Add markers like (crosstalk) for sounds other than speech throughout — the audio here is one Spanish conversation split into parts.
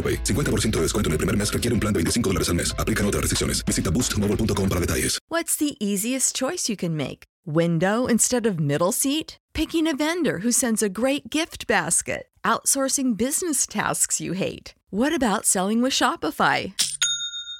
AroPay. 50% de descuento en el primer mes requiere un plan de 25 dólares al mes. Aplican otras restricciones. Visita boostmobile.com para detalles. What's the easiest choice you can make? Window instead of middle seat? Picking a vendor who sends a great gift basket? Outsourcing business tasks you hate? What about selling with Shopify?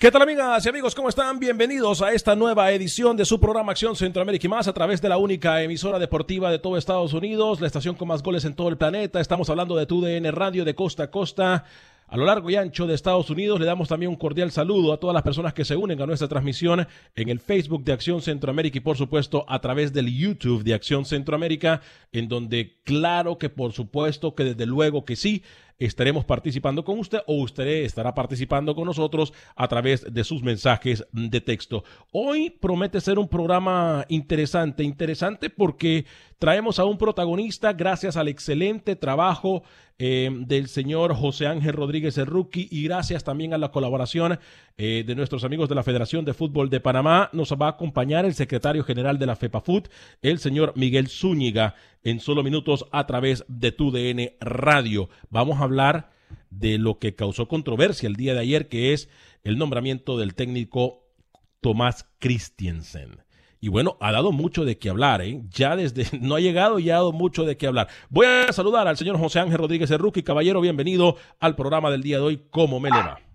¿Qué tal amigas y amigos? ¿Cómo están? Bienvenidos a esta nueva edición de su programa Acción Centroamérica y más a través de la única emisora deportiva de todo Estados Unidos, la estación con más goles en todo el planeta. Estamos hablando de TUDN Radio de costa a costa a lo largo y ancho de Estados Unidos. Le damos también un cordial saludo a todas las personas que se unen a nuestra transmisión en el Facebook de Acción Centroamérica y por supuesto a través del YouTube de Acción Centroamérica, en donde claro que por supuesto que desde luego que sí estaremos participando con usted o usted estará participando con nosotros a través de sus mensajes de texto. Hoy promete ser un programa interesante, interesante porque traemos a un protagonista gracias al excelente trabajo eh, del señor José Ángel Rodríguez Rookie y gracias también a la colaboración eh, de nuestros amigos de la Federación de Fútbol de Panamá. Nos va a acompañar el secretario general de la FEPAFUT, el señor Miguel Zúñiga, en solo minutos a través de TUDN Radio. Vamos a hablar de lo que causó controversia el día de ayer, que es el nombramiento del técnico Tomás Christiansen. Y bueno, ha dado mucho de qué hablar, ¿eh? Ya desde, (laughs) no ha llegado y ha dado mucho de qué hablar. Voy a saludar al señor José Ángel Rodríguez Rookie. Caballero, bienvenido al programa del día de hoy. ¿Cómo me le?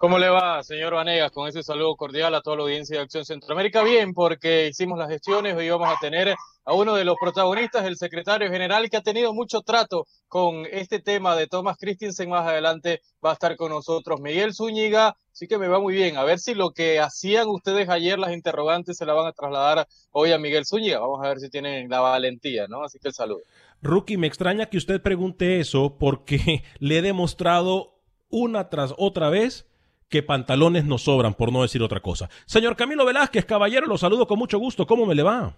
¿Cómo le va, señor Vanegas? Con ese saludo cordial a toda la audiencia de Acción Centroamérica. Bien, porque hicimos las gestiones, hoy vamos a tener a uno de los protagonistas, el secretario general, que ha tenido mucho trato con este tema de Thomas Christensen. Más adelante va a estar con nosotros Miguel Zúñiga. Así que me va muy bien. A ver si lo que hacían ustedes ayer, las interrogantes, se la van a trasladar hoy a Miguel Zúñiga. Vamos a ver si tienen la valentía, ¿no? Así que el saludo. Rookie, me extraña que usted pregunte eso porque (laughs) le he demostrado una tras otra vez que pantalones nos sobran, por no decir otra cosa. Señor Camilo Velázquez, caballero, lo saludo con mucho gusto. ¿Cómo me le va?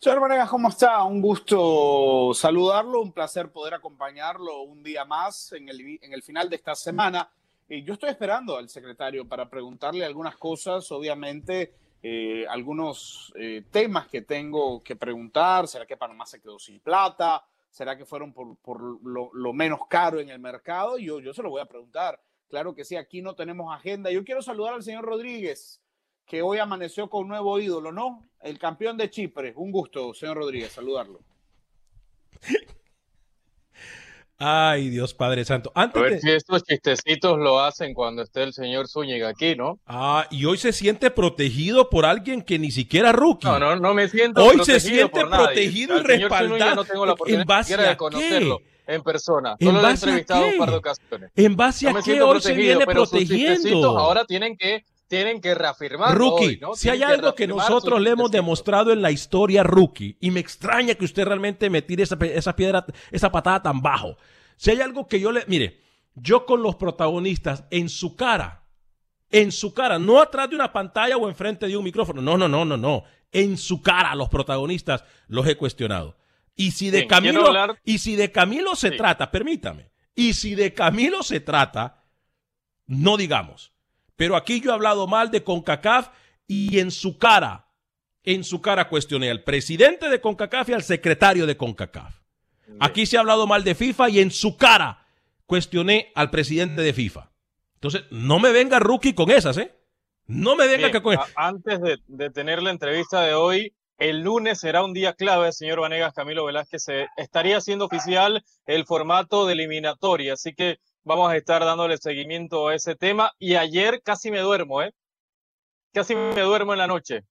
Señor Vanegas, ¿cómo está? Un gusto saludarlo, un placer poder acompañarlo un día más en el, en el final de esta semana. Y yo estoy esperando al secretario para preguntarle algunas cosas, obviamente, eh, algunos eh, temas que tengo que preguntar. ¿Será que Panamá se quedó sin plata? ¿Será que fueron por, por lo, lo, menos caro en el mercado? Yo, yo se lo voy a preguntar. Claro que sí, aquí no tenemos agenda. Yo quiero saludar al señor Rodríguez, que hoy amaneció con un nuevo ídolo, ¿no? El campeón de Chipre. Un gusto, señor Rodríguez, saludarlo. Ay, Dios Padre Santo. Antes A ver de- si estos chistecitos lo hacen cuando esté el señor Zúñiga aquí, ¿no? Ah, y hoy se siente protegido por alguien que ni siquiera rookie. No, no, no me siento Hoy se protegido siente por nadie. protegido y señor Zúñiga respaldado. No tengo la ¿En oportunidad base siquiera a de conocerlo en persona. ¿En Solo lo he base a entrevistado qué? un par de ocasiones. ¿En base No a qué hoy se viene pero protegiendo? ahora tienen que, tienen que reafirmar Rookie, hoy, ¿no? si hay algo que nosotros le hemos demostrado en la historia rookie, y me extraña que usted realmente me tire esa piedra, esa patada tan bajo. Si hay algo que yo le, mire, yo con los protagonistas en su cara, en su cara, no atrás de una pantalla o enfrente de un micrófono, no, no, no, no, no, en su cara los protagonistas los he cuestionado. Y si de Bien, Camilo, hablar- y si de Camilo se Sí. trata, permítame, y si de Camilo se trata, no digamos. Pero aquí yo he hablado mal de CONCACAF y en su cara, en su cara cuestioné al presidente de CONCACAF y al secretario de CONCACAF. Aquí se ha hablado mal de FIFA y en su cara cuestioné al presidente de FIFA. Entonces, no me venga rookie con esas, ¿eh? No me venga Bien, que con antes de, de tener la entrevista de hoy, el lunes será un día clave, señor Vanegas, Camilo Velázquez, estaría haciendo oficial el formato de eliminatoria, así que vamos a estar dándole seguimiento a ese tema. Y ayer casi me duermo, ¿eh? Casi me duermo en la noche,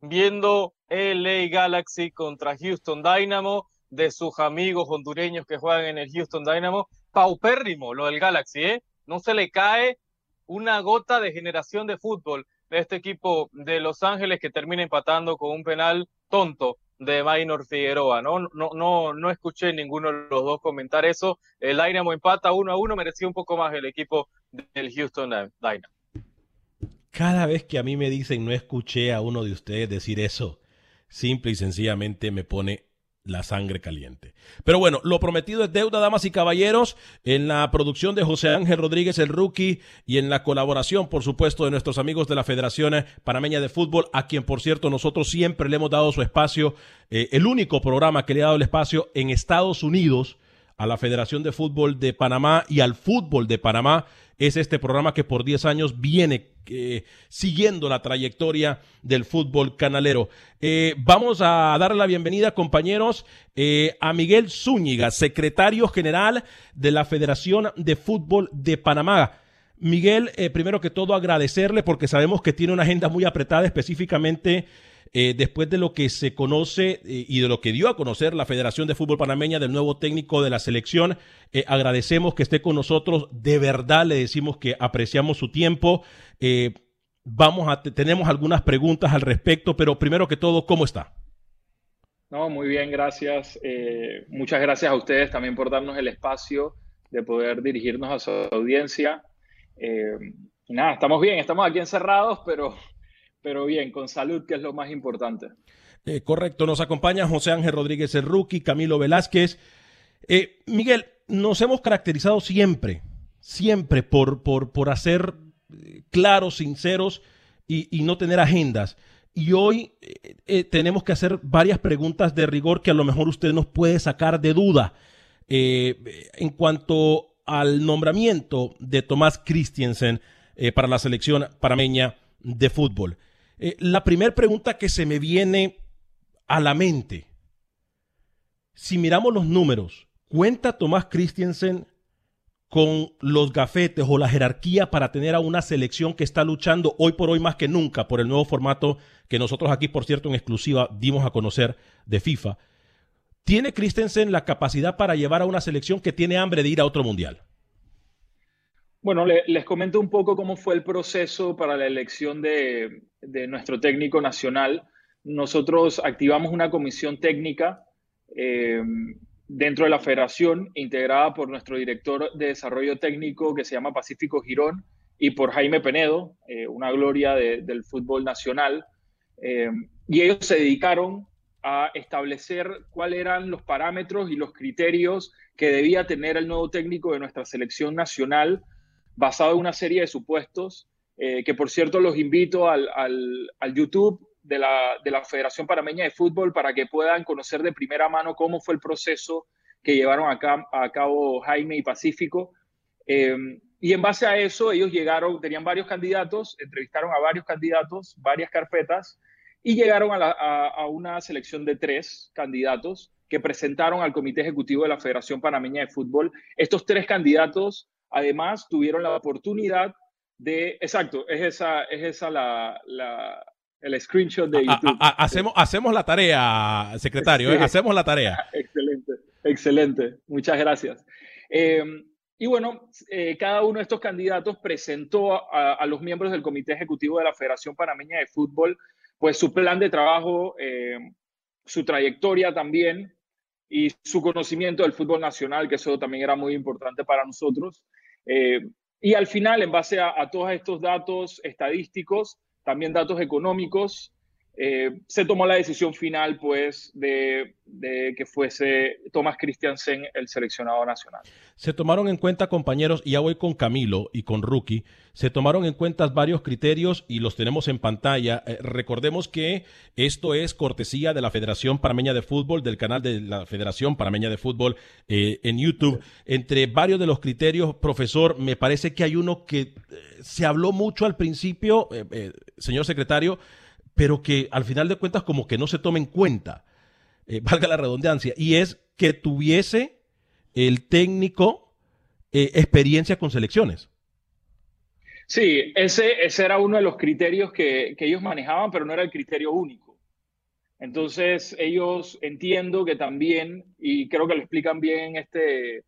viendo LA Galaxy contra Houston Dynamo, de sus amigos hondureños que juegan en el Houston Dynamo. Paupérrimo lo del Galaxy, ¿eh? No se le cae una gota de generación de fútbol de este equipo de Los Ángeles que termina empatando con un penal tonto de Maynor Figueroa. No, no, no, no escuché ninguno de los dos comentar eso. El Dynamo empata uno a uno, merecía un poco más el equipo del Houston Dynamo. Cada vez que a mí me dicen no escuché a uno de ustedes decir eso, simple y sencillamente me pone la sangre caliente. Pero bueno, lo prometido es deuda, damas y caballeros, en la producción de José Ángel Rodríguez, el rookie, y en la colaboración, por supuesto, de nuestros amigos de la Federación Panameña de Fútbol, a quien, por cierto, nosotros siempre le hemos dado su espacio, eh, el único programa que le ha dado el espacio en Estados Unidos a la Federación de Fútbol de Panamá y al fútbol de Panamá es este programa que por 10 años viene eh, siguiendo la trayectoria del fútbol canalero. Eh, vamos a darle la bienvenida, compañeros, eh, a Miguel Zúñiga, secretario general de la Federación de Fútbol de Panamá. Miguel, primero que todo agradecerle porque sabemos que tiene una agenda muy apretada específicamente eh, después de lo que se conoce eh, y de lo que dio a conocer la Federación de Fútbol Panameña del nuevo técnico de la selección. Eh, agradecemos que esté con nosotros. De verdad le decimos que apreciamos su tiempo. Vamos a tenemos algunas preguntas al respecto, pero primero que todo, ¿cómo está? No, muy bien, gracias. Muchas gracias a ustedes también por darnos el espacio de poder dirigirnos a su audiencia. Nada, estamos bien, estamos aquí encerrados, pero, pero bien, con salud, que es lo más importante. Eh, correcto, nos acompaña José Ángel Rodríguez el Rookie, Camilo Velázquez. Eh, Miguel, nos hemos caracterizado siempre, siempre por, por, por hacer claros, sinceros y, y no tener agendas. Y hoy eh, eh, tenemos que hacer varias preguntas de rigor que a lo mejor usted nos puede sacar de duda. Eh, en cuanto al nombramiento de Tomás Christiansen eh, para la selección parameña de fútbol. Eh, la primera pregunta que se me viene a la mente, si miramos los números, ¿cuenta Tomás Christiansen con los gafetes o la jerarquía para tener a una selección que está luchando hoy por hoy más que nunca por el nuevo formato que nosotros aquí, por cierto, en exclusiva dimos a conocer de FIFA? ¿Tiene Christensen la capacidad para llevar a una selección que tiene hambre de ir a otro mundial? Bueno, le, les comento un poco cómo fue el proceso para la elección de, de nuestro técnico nacional. Nosotros activamos una comisión técnica eh, dentro de la federación, integrada por nuestro director de desarrollo técnico que se llama Pacífico Girón y por Jaime Penedo, eh, una gloria de, del fútbol nacional. Eh, y ellos se dedicaron a establecer cuáles eran los parámetros y los criterios que debía tener el nuevo técnico de nuestra selección nacional, basado en una serie de supuestos, eh, que por cierto los invito al, al, al YouTube de la, de la, Federación Parameña de Fútbol para que puedan conocer de primera mano cómo fue el proceso que llevaron a, cab a cabo Jaime y Pacífico. Eh, y en base a eso, ellos llegaron, tenían varios candidatos, entrevistaron a varios candidatos, varias carpetas, y llegaron a una selección de tres candidatos que presentaron al Comité Ejecutivo de la Federación Panameña de Fútbol. Estos tres candidatos, además, tuvieron la oportunidad de, exacto, es esa, es esa la, el screenshot de YouTube. hacemos, hacemos la tarea, secretario, ¿eh? hacemos la tarea. (laughs) Excelente, excelente. Muchas gracias. Eh, y bueno, eh, cada uno de estos candidatos presentó a, los miembros del Comité Ejecutivo de la Federación Panameña de Fútbol, pues su plan de trabajo, su trayectoria también y su conocimiento del fútbol nacional, que eso también era muy importante para nosotros. Y al final, en base a, a todos estos datos estadísticos, también datos económicos, eh, se tomó la decisión final, pues, de, que fuese Thomas Christiansen el seleccionado nacional. Se tomaron en cuenta, compañeros, y ya voy con Camilo y con Rookie, se tomaron en cuenta varios criterios y los tenemos en pantalla. Eh, recordemos que esto es cortesía de la Federación Parameña de Fútbol, del canal de la Federación Parameña de Fútbol eh, en YouTube. Entre varios de los criterios, profesor, me parece que hay uno que se habló mucho al principio, señor secretario, pero que al final de cuentas como que no se toma en cuenta, eh, (laughs) valga la redundancia, y es que tuviese el técnico eh, experiencia con selecciones. Sí, ese, ese era uno de los criterios que, ellos manejaban, pero no era el criterio único. Entonces, ellos entiendo que también, y creo que lo explican bien en este,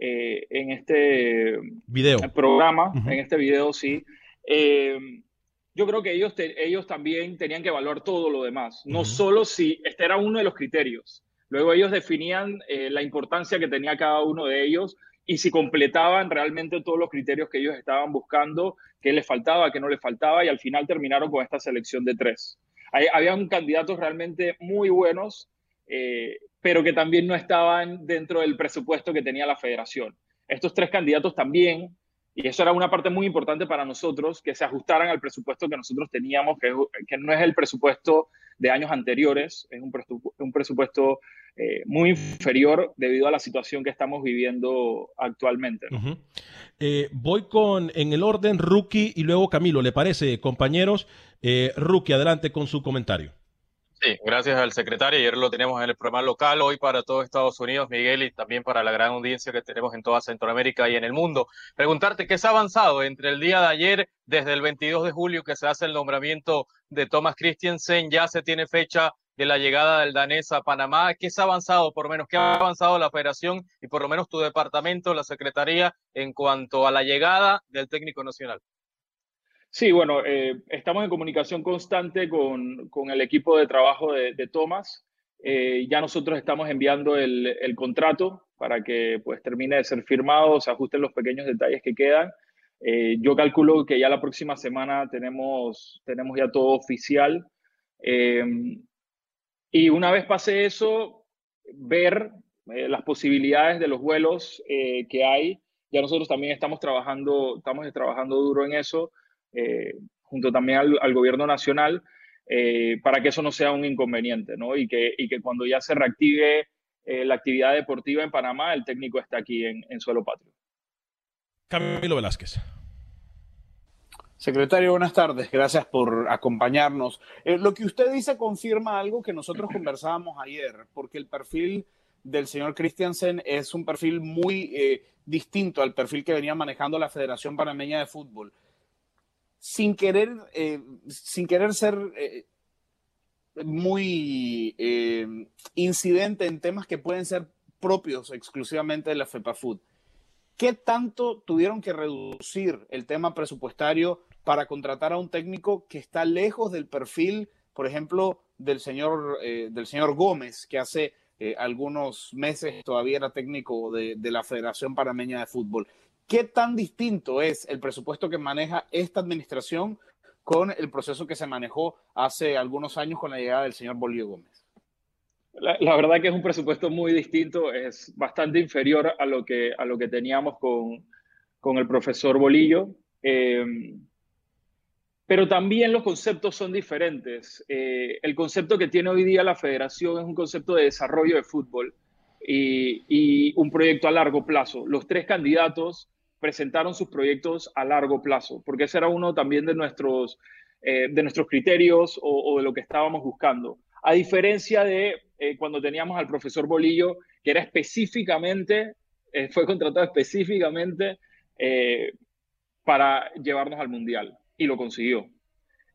eh, en este video. programa, en este video, sí, yo creo que ellos, ellos también tenían que evaluar todo lo demás, no solo si este era uno de los criterios. Luego ellos definían eh, la importancia que tenía cada uno de ellos y si completaban realmente todos los criterios que ellos estaban buscando, qué les faltaba, qué no les faltaba, y al final terminaron con esta selección de tres. habían candidatos realmente muy buenos, eh, pero que también no estaban dentro del presupuesto que tenía la federación. Estos tres candidatos también y eso era una parte muy importante para nosotros, que se ajustaran al presupuesto que nosotros teníamos, que, no es el presupuesto de años anteriores, es un, un presupuesto eh, muy inferior debido a la situación que estamos viviendo actualmente. Eh, voy con, en el orden, Rookie y luego Camilo, ¿le parece, compañeros? Eh, Rookie, adelante con su comentario. Sí, gracias al secretario. Ayer lo tenemos en el programa local, hoy para todo Estados Unidos, Miguel, y también para la gran audiencia que tenemos en toda Centroamérica y en el mundo. Preguntarte qué se ha avanzado entre el día de ayer, desde el 22 de julio que se hace el nombramiento de Thomas Christiansen, ya se tiene fecha de la llegada del danés a Panamá. ¿Qué se ha avanzado, por lo menos, qué ha avanzado la federación y por lo menos tu departamento, la secretaría, en cuanto a la llegada del técnico nacional? Sí, bueno, eh, estamos en comunicación constante con, con, el equipo de trabajo de, de Thomas. Eh, ya nosotros estamos enviando el, el, contrato para que pues termine de ser firmado, se ajusten los pequeños detalles que quedan. Eh, yo calculo que ya la próxima semana tenemos, tenemos ya todo oficial. y una vez pase eso, ver las posibilidades de los vuelos que hay. Ya nosotros también estamos trabajando, estamos trabajando duro en eso. Eh, junto también al, gobierno nacional, eh, para que eso no sea un inconveniente, ¿no? Y que, y que cuando ya se reactive eh, la actividad deportiva en Panamá, el técnico está aquí en, en suelo patrio. Camilo Velázquez. Secretario, buenas tardes. Gracias por acompañarnos. lo que usted dice confirma algo que nosotros conversábamos ayer, porque el perfil del señor Christiansen es un perfil muy distinto al perfil que venía manejando la Federación Panameña de Fútbol sin querer, eh, sin querer ser eh, muy eh, incidente en temas que pueden ser propios exclusivamente de la FEPAFUT. ¿Qué tanto tuvieron que reducir el tema presupuestario para contratar a un técnico que está lejos del perfil, por ejemplo, del señor, del señor Gómez, que hace algunos meses todavía era técnico de, de la Federación Panameña de Fútbol? ¿Qué tan distinto es el presupuesto que maneja esta administración con el proceso que se manejó hace algunos años con la llegada del señor Bolívar Gómez? La, verdad que es un presupuesto muy distinto, es bastante inferior a lo que, a lo que teníamos con, con el profesor Bolillo. Eh, pero también los conceptos son diferentes. Eh, el concepto que tiene hoy día la federación es un concepto de desarrollo de fútbol y, un proyecto a largo plazo. Los tres candidatos presentaron sus proyectos a largo plazo, porque ese era uno también de nuestros, eh, de nuestros criterios o, de lo que estábamos buscando. A diferencia de eh, cuando teníamos al profesor Bolillo, que era específicamente, eh, fue contratado específicamente para llevarnos al Mundial y lo consiguió.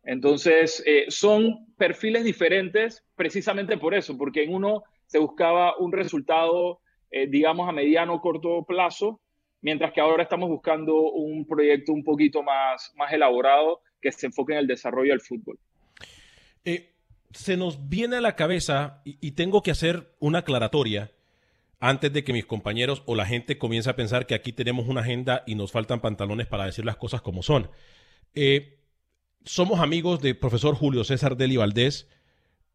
Entonces, son perfiles diferentes precisamente por eso, porque en uno se buscaba un resultado, digamos, a mediano o corto plazo, mientras que ahora estamos buscando un proyecto un poquito más, más elaborado que se enfoque en el desarrollo del fútbol. Eh, se nos viene a la cabeza, y, tengo que hacer una aclaratoria antes de que mis compañeros o la gente comience a pensar que aquí tenemos una agenda y nos faltan pantalones para decir las cosas como son. Eh, somos amigos del profesor Julio César Deli Valdés,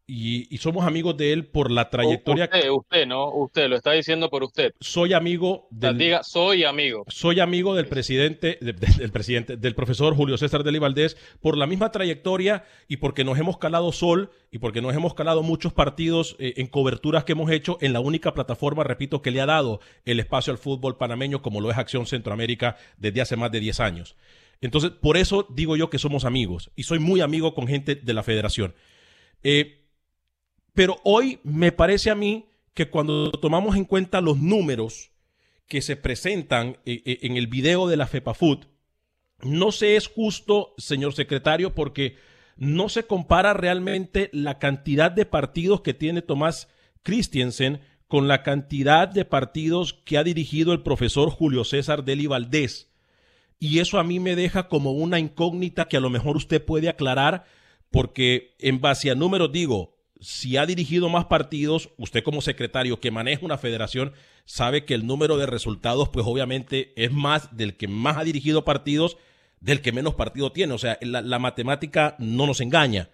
y, somos amigos de él por la trayectoria. Usted, usted, ¿no? Usted, lo está diciendo por usted. Soy amigo del. Diga, soy amigo. Soy amigo del presidente, del presidente, del profesor Julio César Deli Valdés por la misma trayectoria y porque nos hemos calado sol y porque nos hemos calado muchos partidos eh, en coberturas que hemos hecho en la única plataforma, repito, que le ha dado el espacio al fútbol panameño como lo es Acción Centroamérica desde hace más de 10 años. Entonces, por eso digo yo que somos amigos y soy muy amigo con gente de la federación. Eh, pero hoy me parece a mí que cuando tomamos en cuenta los números que se presentan eh, eh, en el video de la FEPAFUT, no se es justo, señor secretario, porque no se compara realmente la cantidad de partidos que tiene Tomás Christiansen con la cantidad de partidos que ha dirigido el profesor Julio César Deli Valdés. Y eso a mí me deja como una incógnita que a lo mejor usted puede aclarar, porque en base a números digo, si ha dirigido más partidos, usted como secretario que maneja una federación sabe que el número de resultados pues obviamente es más del que más ha dirigido partidos del que menos partido tiene. O sea, la, matemática no nos engaña.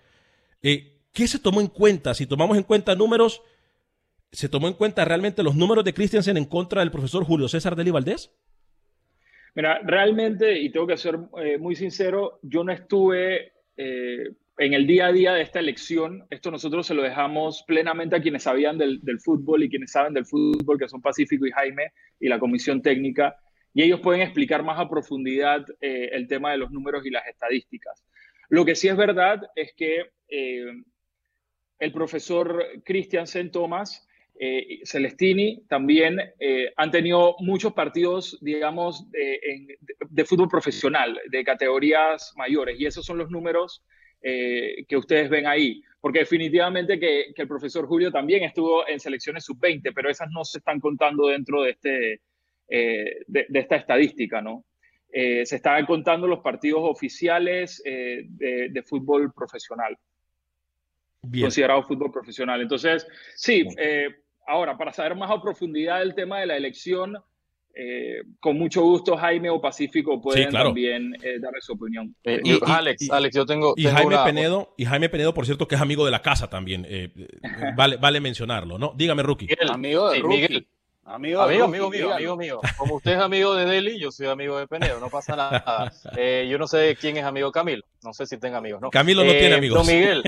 Eh, ¿Qué se tomó en cuenta? Si tomamos en cuenta números, ¿se tomó en cuenta realmente los números de Christiansen en contra del profesor Julio César Deli Valdés? Mira, realmente, y tengo que ser eh, muy sincero, yo no estuve eh, en el día a día de esta elección, esto nosotros se lo dejamos plenamente a quienes sabían del, fútbol y quienes saben del fútbol, que son Pacífico y Jaime y la comisión técnica, y ellos pueden explicar más a profundidad eh, el tema de los números y las estadísticas. Lo que sí es verdad es que eh, el profesor Christiansen Thomas eh, Celestini también han tenido muchos partidos, digamos, de, de, fútbol profesional, de categorías mayores, y esos son los números eh, que ustedes ven ahí. Porque definitivamente que, el profesor Julio también estuvo en selecciones sub-20, pero esas no se están contando dentro de, este, eh, de, esta estadística, ¿no? Eh, se están contando los partidos oficiales de, fútbol profesional. Considerado fútbol profesional. Entonces, sí, ahora, para saber más a profundidad el tema de la elección, eh, con mucho gusto Jaime o Pacífico pueden también eh, darle su opinión. Eh, y, Alex, Alex, yo tengo, y Jaime Penedo y Jaime Penedo, por cierto, que es amigo de la casa también. (laughs) vale, vale mencionarlo, ¿no? Dígame, Rookie. amigo de Miguel. Amigo, amigo, amigo mío, amigo mío. Como usted es amigo de Deli, yo soy amigo de Penedo, no pasa nada. (laughs) yo no sé quién es amigo Camilo, no sé si tenga amigos, ¿no? Camilo no tiene amigos. Don Miguel,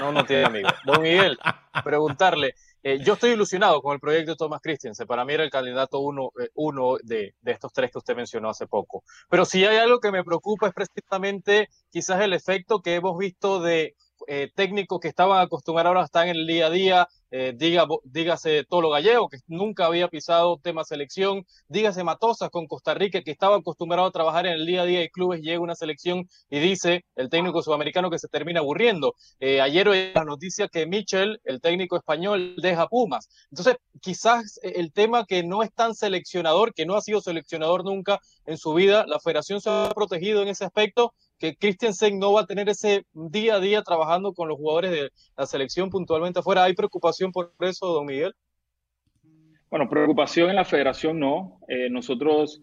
no, no tiene (laughs) amigos. Don Miguel, preguntarle, eh, yo estoy ilusionado con el proyecto de Thomas Christensen. Para mí era el candidato uno, eh, uno de, de, estos tres que usted mencionó hace poco. Pero si hay algo que me preocupa es precisamente quizás el efecto que hemos visto de eh, técnicos que estaban acostumbrados ahora están en el día a día, eh, diga, dígase Tolo Gallego, que nunca había pisado tema selección, dígase Matosas con Costa Rica, que estaba acostumbrado a trabajar en el día a día de clubes, llega una selección y dice el técnico sudamericano que se termina aburriendo. Eh, ayer oí la noticia que Michel, el técnico español, deja Pumas. Entonces, quizás el tema que no es tan seleccionador, que no ha sido seleccionador nunca en su vida, la federación se ha protegido en ese aspecto que Christiansen no va a tener ese día a día trabajando con los jugadores de la selección puntualmente afuera. ¿Hay preocupación por eso, don Miguel? Bueno, preocupación en la federación no. Eh, nosotros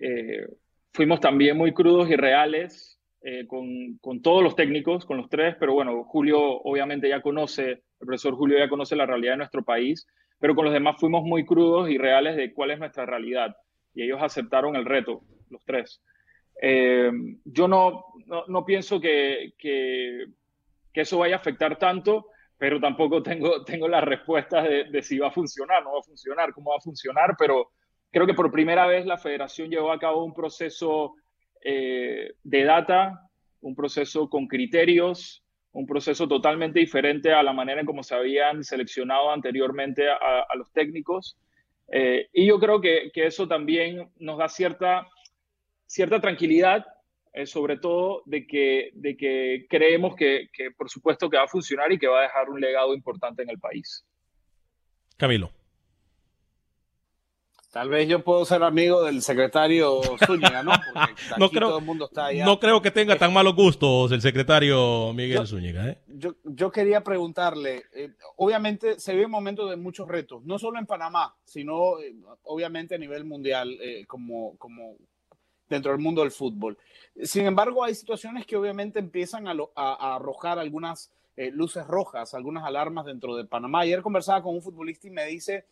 eh, fuimos también muy crudos y reales eh, con, con, todos los técnicos, con los tres, pero bueno, Julio obviamente ya conoce, el profesor Julio ya conoce la realidad de nuestro país, pero con los demás fuimos muy crudos y reales de cuál es nuestra realidad. Y ellos aceptaron el reto, los tres. Eh, yo no, no, pienso que, que, eso vaya a afectar tanto, pero tampoco tengo, (laughs) tengo las respuestas de, si va a funcionar, no va a funcionar, cómo va a funcionar, pero creo que por primera vez la federación llevó a cabo un proceso eh, de data, un proceso con criterios, un proceso totalmente diferente a la manera en cómo se habían seleccionado anteriormente a, los técnicos. Eh, y yo creo que, que, eso también nos da cierta, cierta tranquilidad, eh, sobre todo de que, de que creemos que, que, por supuesto, que va a funcionar y que va a dejar un legado importante en el país. Camilo. Tal vez yo puedo ser amigo del secretario Zúñiga, ¿no? (laughs) Porque no, creo, todo el mundo está allá. no creo que tenga tan malos gustos el secretario Miguel Zúñiga. ¿eh? Yo, yo, quería preguntarle, eh, obviamente se vive un momento de muchos retos, no solo en Panamá, sino eh, obviamente a nivel mundial, como, como dentro del mundo del fútbol. Sin embargo, hay situaciones que obviamente empiezan a, a arrojar algunas luces rojas, algunas alarmas dentro de Panamá. Ayer conversaba con un futbolista y me dice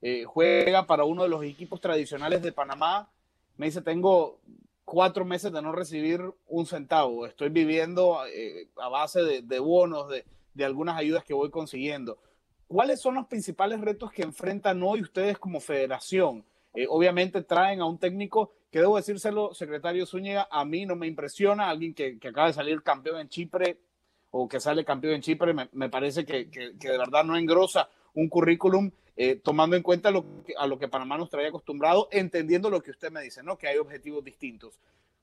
eh, juega para uno de los equipos tradicionales de Panamá. Me dice, tengo cuatro meses de no recibir un centavo. Estoy viviendo eh, a base de, bonos, de, algunas ayudas que voy consiguiendo. ¿Cuáles son los principales retos que enfrentan hoy ustedes como federación? Eh, obviamente traen a un técnico que debo decírselo, secretario Zúñiga, a mí no me impresiona, alguien que, acaba de salir campeón en Chipre o que sale campeón en Chipre, me, parece que, de verdad no engrosa un currículum eh, tomando en cuenta a lo que Panamá nos trae acostumbrado, entendiendo lo que usted me dice, ¿no? que hay objetivos distintos.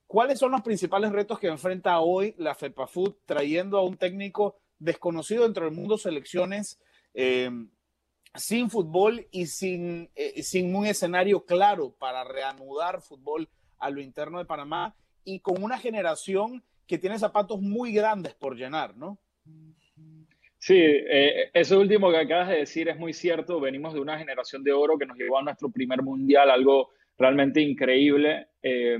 ¿Cuáles son los principales retos que enfrenta hoy la FEPAFUT trayendo a un técnico desconocido dentro del mundo selecciones, eh, sin fútbol y sin, eh, sin un escenario claro para reanudar fútbol a lo interno de Panamá y con una generación que tiene zapatos muy grandes por llenar, ¿no? Sí, eh, eso último que acabas de decir es muy cierto. Venimos de una generación de oro que nos llevó a nuestro primer mundial, algo realmente increíble. Eh,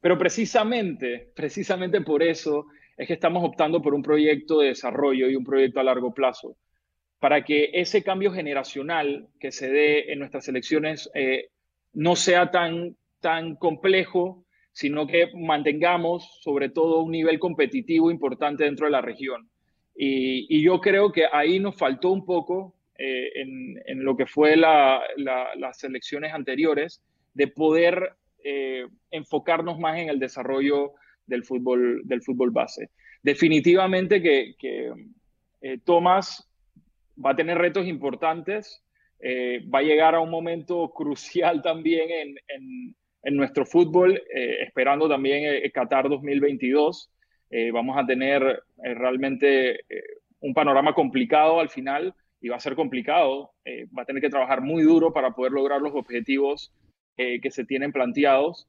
pero precisamente, precisamente por eso es que estamos optando por un proyecto de desarrollo y un proyecto a largo plazo, para que ese cambio generacional que se dé en nuestras elecciones eh, no sea tan, tan complejo, sino que mantengamos sobre todo un nivel competitivo importante dentro de la región. Y, yo creo que ahí nos faltó un poco eh, en, lo que fue las elecciones anteriores de poder eh, enfocarnos más en el desarrollo del fútbol, del fútbol base. Definitivamente que, Tomás va a tener retos importantes, va a llegar a un momento crucial (laughs) también en, en, nuestro fútbol, esperando también Qatar 2022. Eh, vamos a tener eh, realmente eh, un panorama complicado al final y va a ser complicado. va a tener que trabajar muy duro para poder lograr los objetivos que se tienen planteados.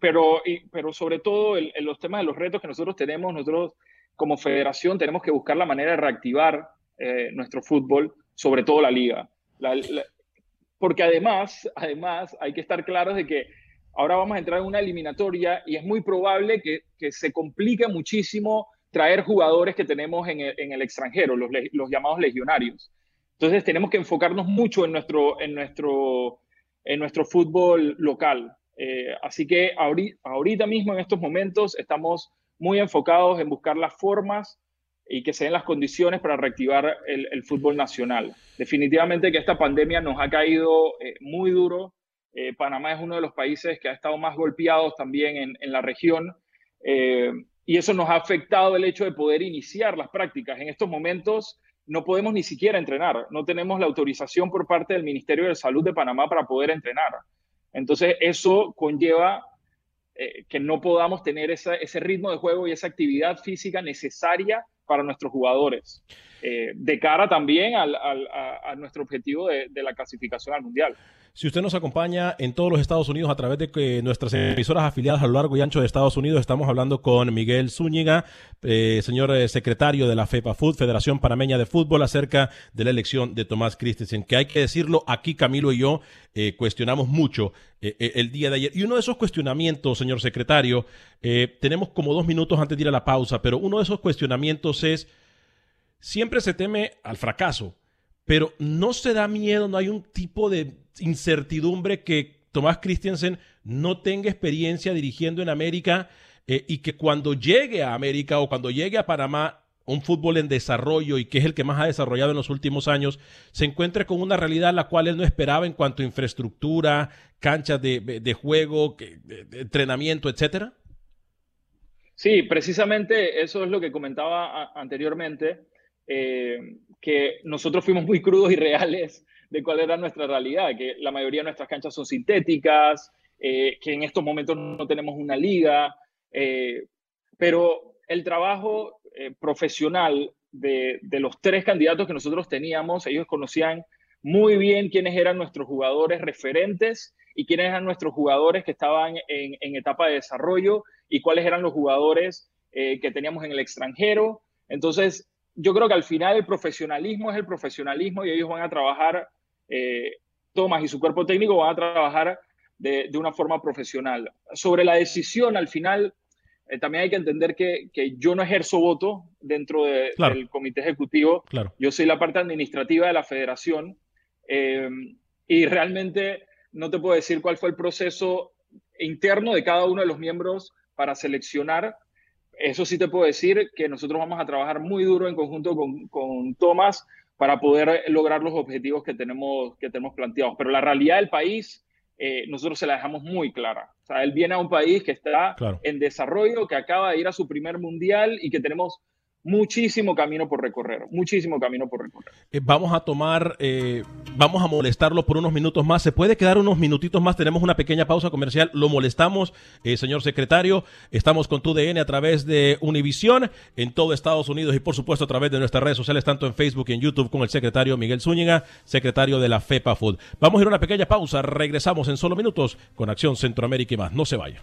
pero, pero sobre todo en, los temas de los retos que nosotros tenemos, nosotros como federación tenemos que buscar la manera de reactivar nuestro fútbol, sobre todo la liga. porque además, además hay que estar claros de que Ahora vamos a entrar en una eliminatoria y es muy probable que, se complique muchísimo traer jugadores que tenemos en el, extranjero, los, llamados legionarios. Entonces tenemos que enfocarnos mucho en nuestro, en nuestro, en nuestro fútbol local. Eh, así que ahorita, mismo, en estos momentos, estamos muy enfocados en buscar las formas y que se den las condiciones para reactivar el, fútbol nacional. Definitivamente que esta pandemia nos ha caído eh, muy duro eh, Panamá es uno de los países que ha estado más golpeados también en, la región. Eh, y eso nos ha afectado el hecho de poder iniciar las prácticas. En estos momentos no podemos ni siquiera entrenar, no tenemos la autorización por parte del Ministerio de Salud de Panamá para poder entrenar. Entonces eso conlleva eh, que no podamos tener ese ritmo de juego y esa actividad física necesaria para nuestros jugadores, de cara también a, nuestro objetivo de la clasificación al Mundial. Si usted nos acompaña en todos los Estados Unidos a través de nuestras emisoras afiliadas a lo largo y ancho de Estados Unidos, estamos hablando con Miguel Zúñiga, eh, señor eh, secretario de la FEPA Food, Federación Panameña de Fútbol, acerca de la elección de Tomás Christensen, que hay que decirlo, aquí Camilo y yo eh, cuestionamos mucho el día de ayer. Y uno de esos cuestionamientos, señor secretario, tenemos como dos minutos antes de ir a la pausa, pero uno de esos cuestionamientos es, siempre se teme al fracaso, pero no se da miedo, no hay un tipo de incertidumbre que Tomás Christiansen no tenga experiencia dirigiendo en América eh, y que cuando llegue a América o cuando llegue a Panamá un fútbol en desarrollo y que es el que más ha desarrollado en los últimos años, se encuentre con una realidad la cual él no esperaba en cuanto a infraestructura, canchas de, juego, de, entrenamiento, etcétera? Sí, precisamente eso es lo que comentaba anteriormente, eh, que nosotros fuimos muy crudos y reales de cuál era nuestra realidad, que la mayoría de nuestras canchas son sintéticas, eh, que en estos momentos no tenemos una liga, eh, pero el trabajo profesional de, los tres candidatos que nosotros teníamos, ellos conocían muy bien quiénes eran nuestros jugadores referentes y quiénes eran nuestros jugadores que estaban en, etapa de desarrollo y cuáles eran los jugadores que teníamos en el extranjero. Entonces, yo creo que al final el profesionalismo es el profesionalismo y ellos van a trabajar, eh, Tomás y su cuerpo técnico van a trabajar de, una forma profesional. Sobre la decisión, al final, eh, también hay que entender que, yo no ejerzo voto dentro del comité ejecutivo. Claro. Yo soy la parte administrativa de la federación y realmente no te puedo decir cuál fue el proceso interno de cada uno de los miembros para seleccionar. Eso sí te puedo decir que nosotros vamos a trabajar muy duro en conjunto con, con Tomás para poder lograr los objetivos que tenemos, que tenemos planteados. Pero la realidad del país, eh, nosotros se la dejamos muy clara. O sea, él viene a un país que está en desarrollo, que acaba de ir a su primer mundial y que tenemos muchísimo camino por recorrer, muchísimo camino por recorrer. Eh, vamos a tomar, eh, vamos a molestarlo por unos minutos más. ¿Se puede quedar unos minutitos más? Tenemos una pequeña pausa comercial. Lo molestamos, eh, señor secretario. Estamos con tu DN a través de Univisión en todo Estados Unidos y por supuesto a través de nuestras redes sociales, tanto en Facebook y en YouTube con el secretario Miguel Zúñiga, secretario de la FEPA Food. Vamos a ir a una pequeña pausa. Regresamos en solo minutos con Acción Centroamérica y más. No se vaya.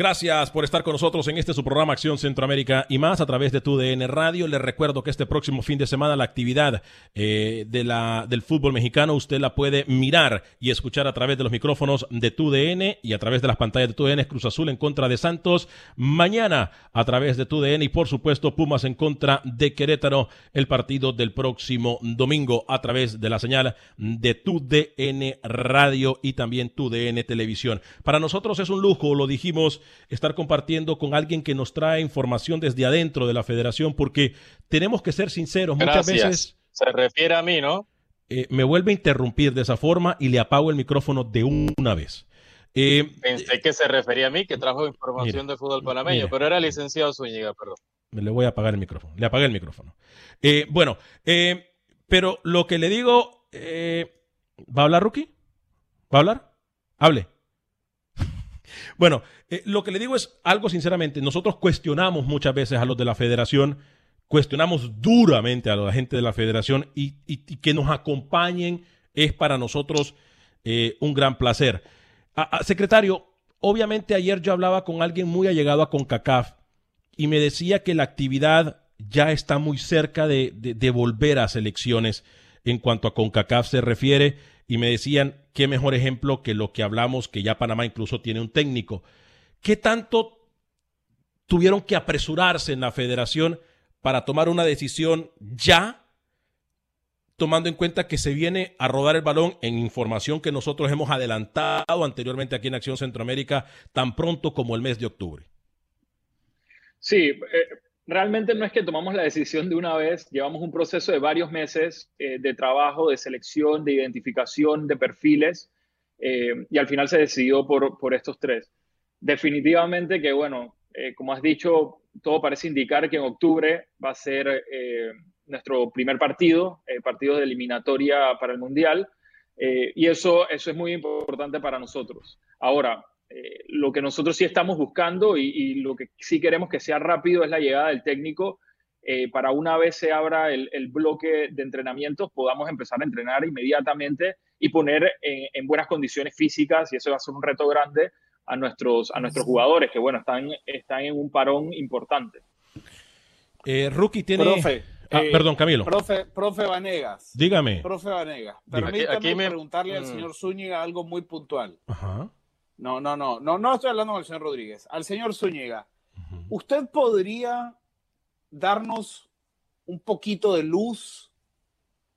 Gracias por estar con nosotros en este su programa Acción Centroamérica y más a través de TUDN Radio. Les recuerdo que este próximo fin de semana la actividad eh, de la, del fútbol mexicano usted la puede mirar y escuchar a través de los micrófonos de TUDN y a través de las pantallas de TUDN Cruz Azul en contra de Santos. Mañana a través de TUDN y por supuesto Pumas en contra de Querétaro el partido del próximo domingo a través de la señal de TUDN Radio y también TUDN Televisión. Para nosotros es un lujo, lo dijimos estar compartiendo con alguien que nos trae información desde adentro de la federación, porque tenemos que ser sinceros, muchas veces... Se refiere a mí, ¿no? Eh, me vuelve a interrumpir de esa forma y le apago el micrófono de una vez. Eh, Pensé que se refería a mí, que trajo información de fútbol panameño, pero era licenciado Zúñiga, perdón. Le voy a apagar el micrófono. Le apagué el micrófono. Eh, bueno, pero lo que le digo, ¿va a hablar Rookie? ¿Va a hablar? Hable. Bueno, eh, lo que le digo es algo sinceramente, nosotros cuestionamos muchas veces a los de la federación, cuestionamos duramente a la gente de la federación y, que nos acompañen es para nosotros eh, un gran placer. secretario, obviamente ayer yo hablaba con alguien muy allegado a CONCACAF y me decía que la actividad ya está muy cerca de, de volver a selecciones en cuanto a CONCACAF se refiere y me decían qué mejor ejemplo que lo que hablamos, que ya Panamá incluso tiene un técnico. ¿Qué tanto tuvieron que apresurarse en la federación para tomar una decisión ya, tomando en cuenta que se viene a rodar el balón en información que nosotros hemos adelantado anteriormente aquí en Acción Centroamérica tan pronto como el mes de octubre? Sí, eh, realmente no es que tomamos la decisión de una vez, llevamos un proceso de varios meses eh, de trabajo, de selección, de identificación de perfiles eh, y al final se decidió por, por estos tres. Definitivamente que, bueno, eh, como has dicho, todo parece indicar que en octubre va a ser nuestro primer partido, partido de eliminatoria para el Mundial, y eso, eso es muy importante para nosotros. Ahora, eh, lo que nosotros sí estamos buscando y, lo que sí queremos que sea rápido es la llegada del técnico eh, para una vez se abra el, bloque de entrenamientos podamos empezar a entrenar inmediatamente y poner en, buenas condiciones físicas y eso va a ser un reto grande a nuestros, a nuestros jugadores que bueno, están, están en un parón importante. Eh, Rookie tiene... Profe, Ah, eh, perdón, Camilo. Profe, profe Vanegas. Dígame. Profe Vanegas, permítame Aquí- aquí me- preguntarle al Mm. señor Zúñiga algo muy puntual. Ajá. No, no, no, no, no estoy hablando con el señor Rodríguez. Al señor Zúñiga, ¿usted podría darnos un poquito de luz?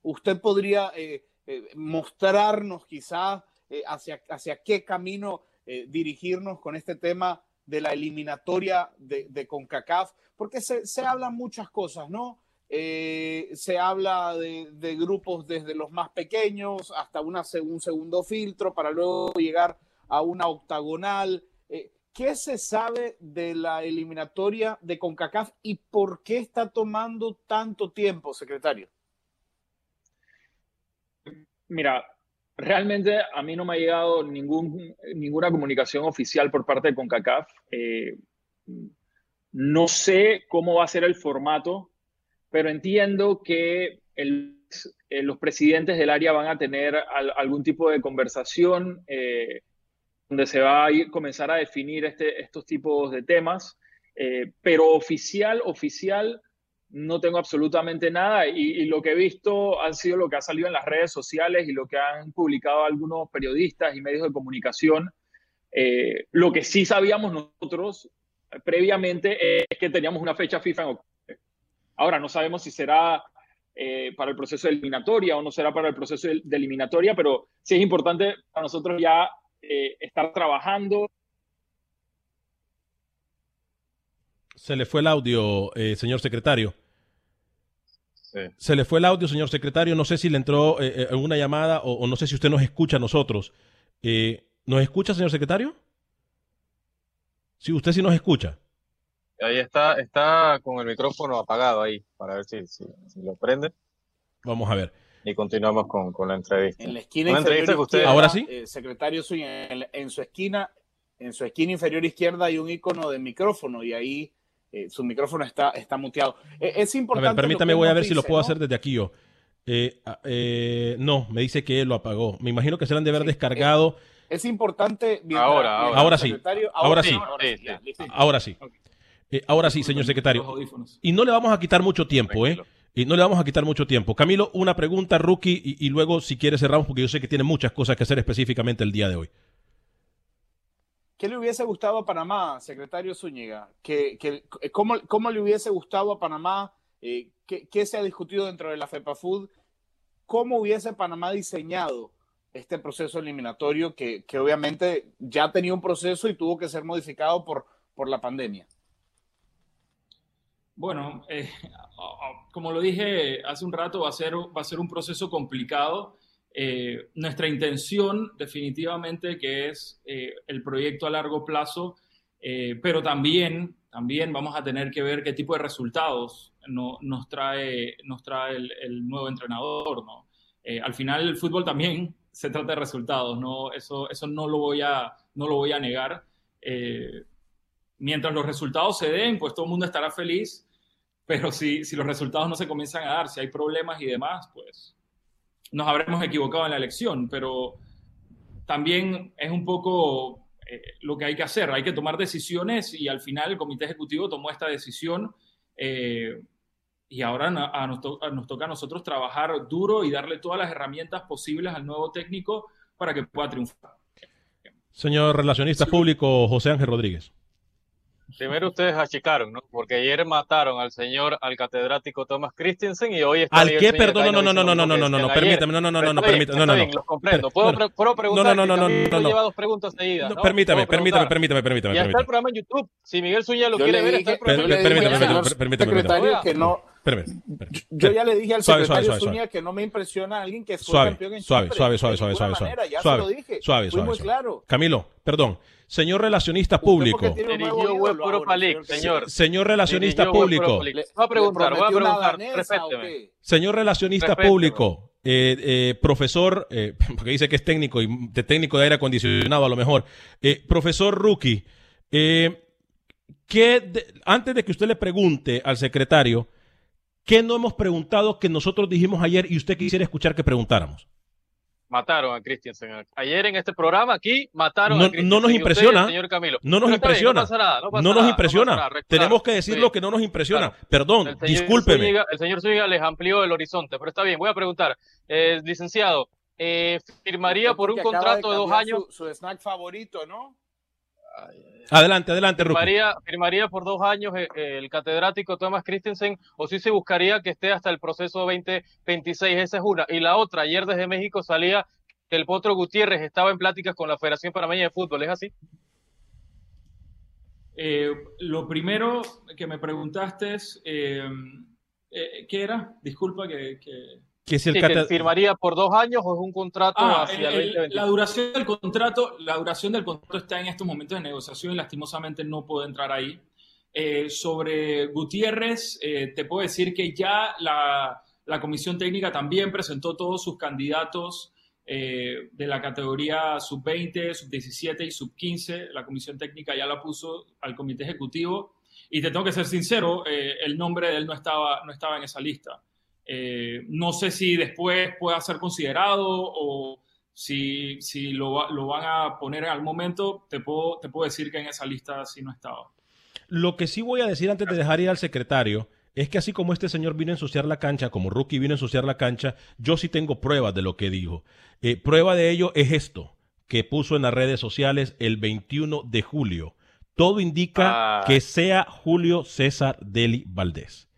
¿Usted podría eh, eh, mostrarnos quizás eh, hacia, hacia qué camino dirigirnos con este tema de la eliminatoria de, de CONCACAF? Porque se, se hablan muchas cosas, ¿no? Se habla de, de grupos desde los más pequeños hasta una, un segundo filtro para luego llegar a una octagonal. Eh, ¿Qué se sabe de la eliminatoria de CONCACAF y por qué está tomando tanto tiempo, secretario? Mira, realmente a mí no me ha llegado ningún, ninguna comunicación oficial por parte de CONCACAF. Eh, no sé cómo va a ser el formato, pero entiendo que eh, los presidentes del área van a tener al- algún tipo de conversación donde se va a ir, comenzar a definir este- estos tipos de temas, eh, pero oficial, oficial, no tengo absolutamente nada y, lo que he visto han sido lo que ha salido en las redes sociales y lo que han publicado algunos periodistas y medios de comunicación. Eh, lo que sí sabíamos nosotros eh, previamente es que teníamos una fecha FIFA en octubre. Ahora no sabemos si será para el proceso de eliminatoria o no será para el proceso de eliminatoria, pero sí es importante para nosotros ya eh, estar trabajando. Se le fue el audio, eh, señor secretario. Sí. Se le fue el audio, señor secretario. No sé si le entró eh, eh, alguna llamada o, o no sé si usted nos escucha a nosotros. Eh, ¿Nos escucha, señor secretario? Sí, usted sí nos escucha. Ahí está, está con el micrófono apagado ahí, para ver si, si, si lo prende. Vamos a ver. Y continuamos con, con la entrevista. En la esquina Una inferior entrevista que ¿Ahora sí? eh, secretario Zúñiga, en, en su esquina, en su esquina inferior izquierda hay un icono de micrófono y ahí eh, su micrófono está, está muteado. Eh, es A importante. ver, lo permítame, voy a ver si lo puedo ¿no? hacer desde aquí yo. Eh, no, me dice que él lo apagó. Me imagino que se le han de haber Sí, descargado. Es importante. mientras- Ahora, mientras ahora. Ahora sí. secretario- Ahora sí. ahora Sí. Ahora sí. Eh, ahora sí, señor secretario. Y no le vamos a quitar mucho tiempo, ¿eh? Y no le vamos a quitar mucho tiempo. Camilo, una pregunta, rookie, y, y luego, si quiere, cerramos, porque yo sé que tiene muchas cosas que hacer específicamente el día de hoy. ¿Qué le hubiese gustado a Panamá, secretario Zúñiga? ¿Qué, qué- cómo, cómo le hubiese gustado a Panamá? Eh, ¿qué, qué se ha discutido dentro de la FEPAFUD? ¿Cómo hubiese Panamá diseñado este proceso eliminatorio que, que obviamente ya tenía un proceso y tuvo que ser modificado por, por la pandemia? Bueno, eh, (laughs) como lo dije hace un rato, va a ser, va a ser un proceso complicado. Eh, nuestra intención definitivamente que es eh, el proyecto a largo plazo, pero también, también vamos a tener que ver qué tipo de resultados no- nos trae, nos trae el, nuevo entrenador. al final el fútbol también (laughs) se trata de resultados, ¿no? eso, eso no, lo voy a, no lo voy a negar. Mientras los resultados se den, pues todo el mundo estará feliz, pero si, si los resultados no se comienzan a dar, si hay problemas y demás, pues nos habremos equivocado en la elección, pero también es un poco eh, lo que hay que hacer, hay que tomar decisiones y al final el comité ejecutivo tomó esta decisión eh, y ahora a nos, to- a nos toca a nosotros trabajar duro y darle todas las herramientas posibles al nuevo técnico para que pueda triunfar. Señor relacionista público José Ángel Rodríguez. Primero ustedes achicaron, ¿no? Porque ayer mataron al señor, al catedrático Thomas Christensen y hoy está ¿Al qué? Perdón, no, no, no, no, no, no, no, no, no, permítame, no, no, no, no, bien, permítame, no, no, no. Los comprendo. Puedo, preguntar. no, no, no, Camilo no, no. lleva dos preguntas seguidas. No, ¿no? permítame, permítame, permítame, permítame, Ya está el permítame. programa en YouTube. Si Miguel Zúñiga lo quiere ver, está el programa permítame, permítame, permítame, secretario que no, Espérame, yo ya le dije al Suave, secretario suave, suave, Zúñiga que no me impresiona alguien que fue Suave, campeón en suave, Chipre. suave, De suave, suave, suave, manera, ya suave, se lo dije. suave, Fui suave, muy suave. claro. Camilo, perdón. Señor relacionista público. señor. Señor relacionista público. Voy a preguntar, ¿le voy a preguntar. Respéteme. Señor relacionista Respéteme. público, eh, eh, profesor, eh, (laughs) porque dice que es técnico y de técnico de aire acondicionado a lo mejor. Eh, profesor Rookie, eh, ¿qué de- antes de que usted le pregunte al secretario, ¿qué no hemos preguntado que nosotros dijimos ayer y usted quisiera escuchar que preguntáramos? mataron a Christensen. Ayer en este programa aquí mataron no, a Christensen. No nos impresiona. señor Camilo. No nos impresiona. no, pasa nada, no, pasa no nos nada, impresiona. no pasa nada, Tenemos que decir sí. lo que no nos impresiona. Claro. Perdón, El señor discúlpeme. Zúñiga- el señor Zúñiga les amplió el horizonte, pero está bien, voy a preguntar. Eh, licenciado, eh, ¿firmaría por un contrato de dos años? Su, su snack favorito, ¿no? Adelante, adelante, Ruki. ¿Firmaría, firmaría por dos años eh, eh, el catedrático Thomas Christensen o si se buscaría que esté hasta el proceso 2026? Esa es una. Y la otra, ayer desde México salía que el Potro Gutiérrez estaba en pláticas con la Federación Panameña de Fútbol, ¿es así? Eh, lo primero que me preguntaste es, eh, eh, ¿qué era? Disculpa que... que- Que si el Sí, que ¿Firmaría por dos años o es un contrato Ah, hacia el- el, el- 2026? la duración del contrato, la duración del contrato está en estos momentos de negociación y lastimosamente no puedo entrar ahí. Eh, sobre Gutiérrez, eh, te puedo decir que ya la, la comisión técnica también presentó todos sus candidatos eh, de la categoría sub-20, sub-17 y sub-15. La comisión técnica ya la puso al comité ejecutivo y te tengo que ser sincero, eh, el nombre de él no estaba, no estaba en esa lista. Eh, no sé si después pueda ser considerado o si, si lo, va- lo van a poner al momento, te puedo, te puedo decir que en esa lista sí no estaba. Lo que sí voy a decir antes de dejar ir al secretario es que así como este señor vino a ensuciar la cancha, como Rookie vino a ensuciar la cancha, yo sí tengo pruebas de lo que dijo. Eh, prueba de ello es esto que puso en las redes sociales el 21 de julio. Todo indica Ah. que sea Julio César Deli Valdés.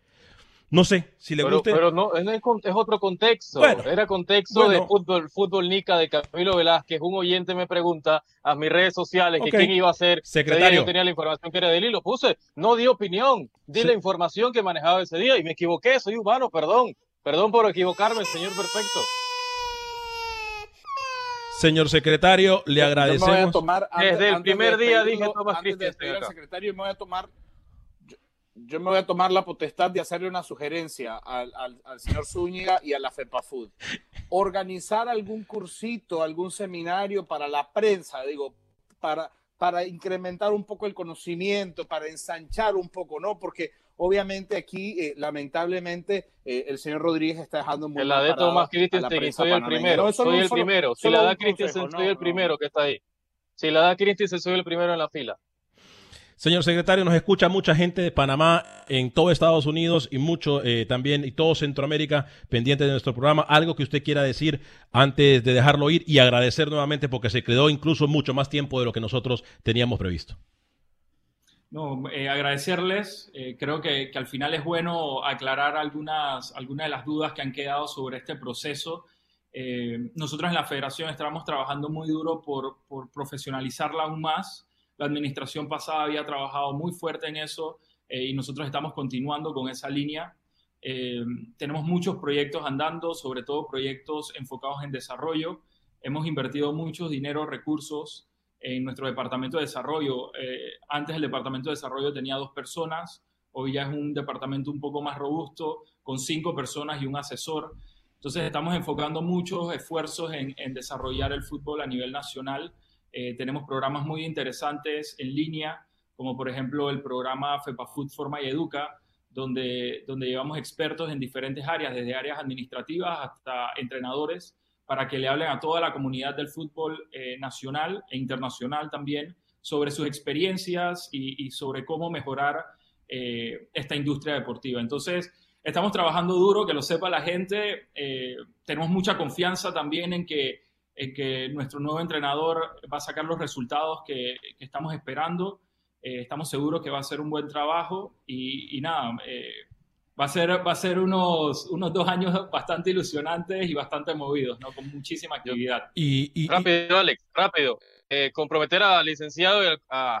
No sé si le Pero, guste. pero no, no es, con- es otro contexto. Bueno, Era contexto de fútbol, fútbol Nica de Camilo Velázquez. Un oyente me pregunta a mis redes sociales que quién iba a ser. Secretario. Yo tenía la información que era de él y lo puse. No di opinión, di Sí. la información que manejaba ese día y me equivoqué. Soy humano, perdón. Perdón por equivocarme, señor perfecto. Señor secretario, le Yo me voy a agradecemos. Desde el primer día dije al acá. secretario, me voy a tomar yo, me voy a tomar la potestad de hacerle una sugerencia al, al- al señor Zúñiga y a la FEPAFUD. Organizar algún cursito, algún seminario para la prensa, digo, para, para incrementar un poco el conocimiento, para ensanchar un poco, ¿no? Porque obviamente aquí, eh, lamentablemente, eh, el señor Rodríguez está dejando muy la de la Christensen soy el primero. No, soy el solo- primero. Si la da Christensen, no, soy el no. primero que está ahí. Si la da Christensen, soy el primero en la fila. Señor secretario, nos escucha mucha gente de Panamá, en todo Estados Unidos y mucho eh, también, y todo Centroamérica pendiente de nuestro programa. Algo que usted quiera decir antes de dejarlo ir y agradecer nuevamente porque se quedó incluso mucho más tiempo de lo que nosotros teníamos previsto. No, eh, agradecerles. eh, creo que, al final es bueno aclarar algunas, algunas de las dudas que han quedado sobre este proceso. Eh, nosotros en la federación estamos trabajando muy duro por, por profesionalizarla aún más. La administración pasada había trabajado muy fuerte en eso eh, y nosotros estamos continuando con esa línea. Eh, tenemos muchos proyectos andando, sobre todo proyectos enfocados en desarrollo. Hemos invertido muchos dinero, recursos en nuestro departamento de desarrollo. Eh, antes el departamento de desarrollo tenía dos personas, hoy ya es un departamento un poco más robusto, con cinco personas y un asesor. Entonces estamos enfocando muchos esfuerzos en, en desarrollar el fútbol a nivel nacional. Eh, tenemos programas muy interesantes en línea, como por ejemplo el programa FEPAFUT Forma y Educa, donde, donde llevamos expertos en diferentes áreas, desde áreas administrativas hasta entrenadores, para que le hablen a toda la comunidad del fútbol eh, nacional e internacional también sobre sus experiencias y, y sobre cómo mejorar eh, esta industria deportiva. Entonces, estamos trabajando duro, que lo sepa la gente. eh, tenemos mucha confianza también en que, en que nuestro nuevo entrenador va a sacar los resultados que, que estamos esperando. Eh, estamos seguros que va a ser un buen trabajo y, y nada, eh, va a ser, va a ser unos, unos dos años bastante ilusionantes y bastante movidos, ¿no? con muchísima actividad. Y, y- Rápido, Alex, rápido. Eh, comprometer al licenciado y al- a